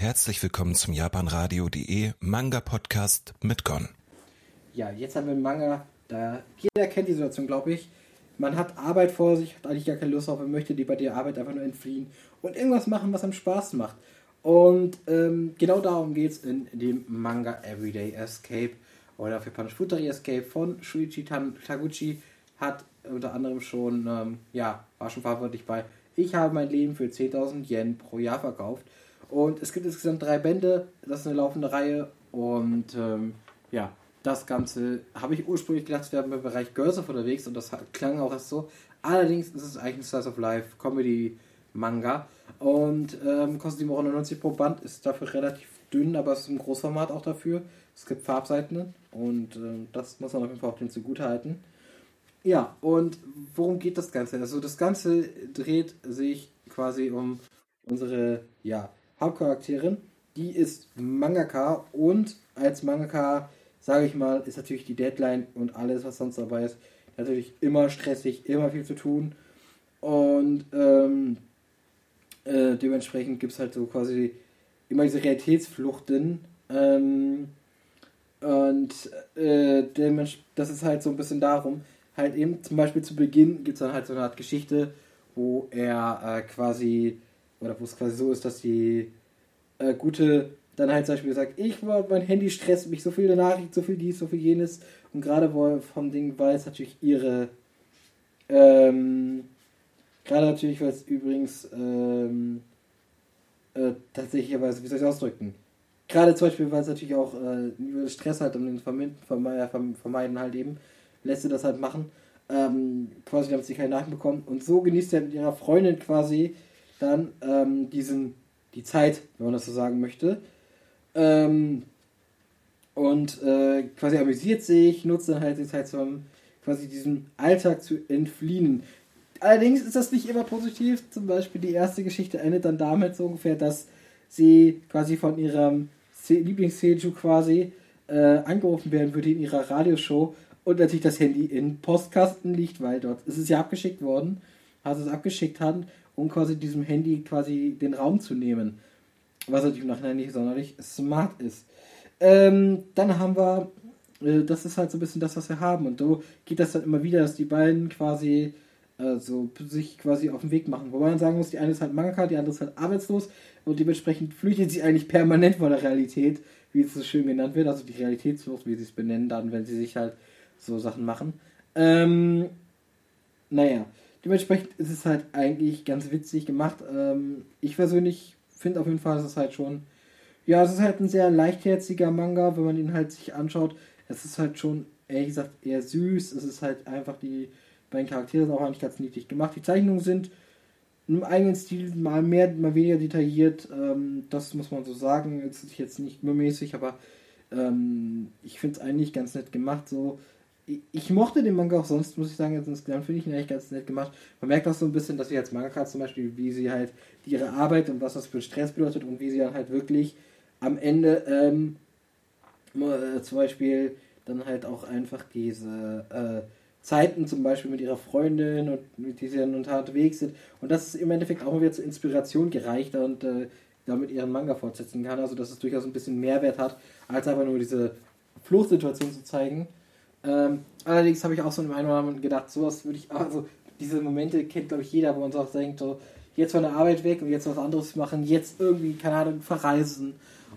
Herzlich willkommen zum japanradio.de Manga Podcast mit Gon. Ja, jetzt haben wir einen Manga, da jeder kennt die Situation, glaube ich. Man hat Arbeit vor sich, hat eigentlich gar keine Lust auf, man möchte die bei der Arbeit einfach nur entfliehen und irgendwas machen, was einem Spaß macht. Und ähm, genau darum geht es in dem Manga Everyday Escape oder auf Japanisch Futari Escape von Shuichi Taguchi hat unter anderem schon, ähm, ja, war schon verantwortlich bei Ich habe mein Leben für 10.000 Yen pro Jahr verkauft. Und es gibt insgesamt drei Bände, das ist eine laufende Reihe und ähm, ja, das Ganze habe ich ursprünglich gedacht, es wäre im Bereich Girls of unterwegs und das klang auch erst so. Allerdings ist es eigentlich ein Slice of Life Comedy Manga und ähm, kostet 7,99 Euro pro Band, ist dafür relativ dünn, aber ist im Großformat auch dafür. Es gibt Farbseiten und äh, das muss man auf jeden Fall auch den zugute halten. Ja, und worum geht das Ganze? Also das Ganze dreht sich quasi um unsere ja, Hauptcharakterin. Die ist Mangaka und als Mangaka sage ich mal, ist natürlich die Deadline und alles, was sonst dabei ist, natürlich immer stressig, immer viel zu tun. Und ähm, äh, dementsprechend gibt es halt so quasi immer diese Realitätsfluchten. Ähm, und äh, das ist halt so ein bisschen darum, halt eben zum Beispiel zu Beginn gibt es dann halt so eine Art Geschichte, wo er äh, quasi, oder wo es quasi so ist, dass die äh, gute dann halt zum Beispiel sagt, ich war, mein Handy stresst mich, so viele Nachrichten, so viel dies, so viel jenes. Und gerade vom Ding es natürlich ihre, ähm, gerade natürlich, weil es übrigens, ähm, äh, tatsächlich, aber wie soll ich es ausdrücken? Gerade zum Beispiel, weil es natürlich auch äh, Stress hat, um den Vermeiden, vermeiden halt eben, lässt sie das halt machen. Ähm, quasi, damit sie keine Nachrichten bekommen. Und so genießt er mit ihrer Freundin quasi dann ähm, diesen, die Zeit, wenn man das so sagen möchte. Ähm, und äh, quasi amüsiert sich, nutzt dann halt die Zeit zum quasi diesem Alltag zu entfliehen. Allerdings ist das nicht immer positiv. Zum Beispiel die erste Geschichte endet dann damit so ungefähr, dass sie quasi von ihrem Lieblings-Seiju quasi äh, angerufen werden würde in ihrer Radioshow und natürlich das Handy in Postkasten liegt, weil dort ist es ja abgeschickt worden, hat es abgeschickt hat, um quasi diesem Handy quasi den Raum zu nehmen was natürlich im Nachhinein nicht sonderlich smart ist. Ähm, dann haben wir, äh, das ist halt so ein bisschen das, was wir haben. Und so geht das dann immer wieder, dass die beiden quasi äh, so sich quasi auf den Weg machen. Wobei man sagen muss, die eine ist halt Mangaka, die andere ist halt arbeitslos und dementsprechend flüchtet sie eigentlich permanent vor der Realität, wie es so schön genannt wird, also die Realitätsflucht, wie sie es benennen, dann, wenn sie sich halt so Sachen machen. Ähm, naja, dementsprechend ist es halt eigentlich ganz witzig gemacht. Ähm, ich persönlich finde auf jeden Fall, es ist halt schon. Ja, es ist halt ein sehr leichtherziger Manga, wenn man ihn halt sich anschaut. Es ist halt schon, ehrlich gesagt, eher süß. Es ist halt einfach die beiden Charaktere sind auch eigentlich ganz niedlich gemacht. Die Zeichnungen sind im eigenen Stil mal mehr, mal weniger detailliert. Ähm, das muss man so sagen. Es ist jetzt nicht nur mäßig, aber ähm, ich finde es eigentlich ganz nett gemacht. So ich mochte den Manga auch sonst, muss ich sagen, jetzt insgesamt finde ich ihn eigentlich ganz nett gemacht. Man merkt auch so ein bisschen, dass sie als Mangaka zum Beispiel, wie sie halt ihre Arbeit und was das für Stress bedeutet und wie sie dann halt wirklich am Ende ähm, äh, zum Beispiel dann halt auch einfach diese äh, Zeiten zum Beispiel mit ihrer Freundin und mit die sie dann unterwegs sind und das ist im Endeffekt auch wieder zur Inspiration gereicht und äh, damit ihren Manga fortsetzen kann, also dass es durchaus ein bisschen Mehrwert hat, als einfach nur diese Fluchtsituation zu zeigen. Ähm, allerdings habe ich auch so in einem Moment gedacht, sowas würde ich, also diese Momente kennt glaube ich jeder, wo man so auch denkt, so, jetzt von der Arbeit weg und jetzt was anderes machen, jetzt irgendwie, keine Ahnung, verreisen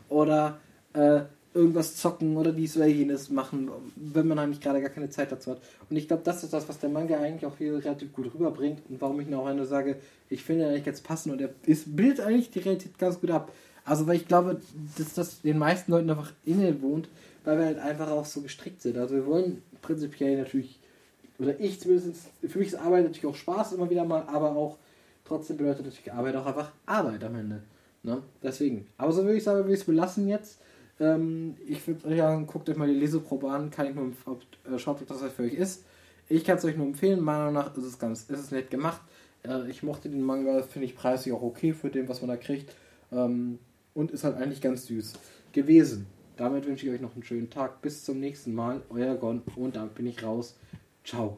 oder äh, irgendwas zocken oder dies oder jenes machen, wenn man eigentlich gerade gar keine Zeit dazu hat. Und ich glaube, das ist das, was der Manga eigentlich auch hier relativ gut rüberbringt und warum ich noch eine sage, ich finde eigentlich ganz passend und er bildet eigentlich die Realität ganz gut ab. Also, weil ich glaube, dass das den meisten Leuten einfach inne wohnt, weil wir halt einfach auch so gestrickt sind. Also wir wollen prinzipiell natürlich, oder ich zumindest, für mich ist Arbeit natürlich auch Spaß immer wieder mal, aber auch trotzdem bedeutet natürlich Arbeit auch einfach Arbeit am Ende. Ne? Deswegen. Aber so würde ich sagen, wir es belassen jetzt. Ähm, ich würde euch sagen, guckt euch mal die Leseprobe an, kann ich nur, ob, äh, schaut, ob das was für euch ist. Ich kann es euch nur empfehlen, meiner Meinung nach ist es ganz, ist es nett gemacht. Äh, ich mochte den Manga, finde ich preislich auch okay für den, was man da kriegt. Ähm, und ist halt eigentlich ganz süß gewesen. Damit wünsche ich euch noch einen schönen Tag. Bis zum nächsten Mal. Euer Gon. Und damit bin ich raus. Ciao.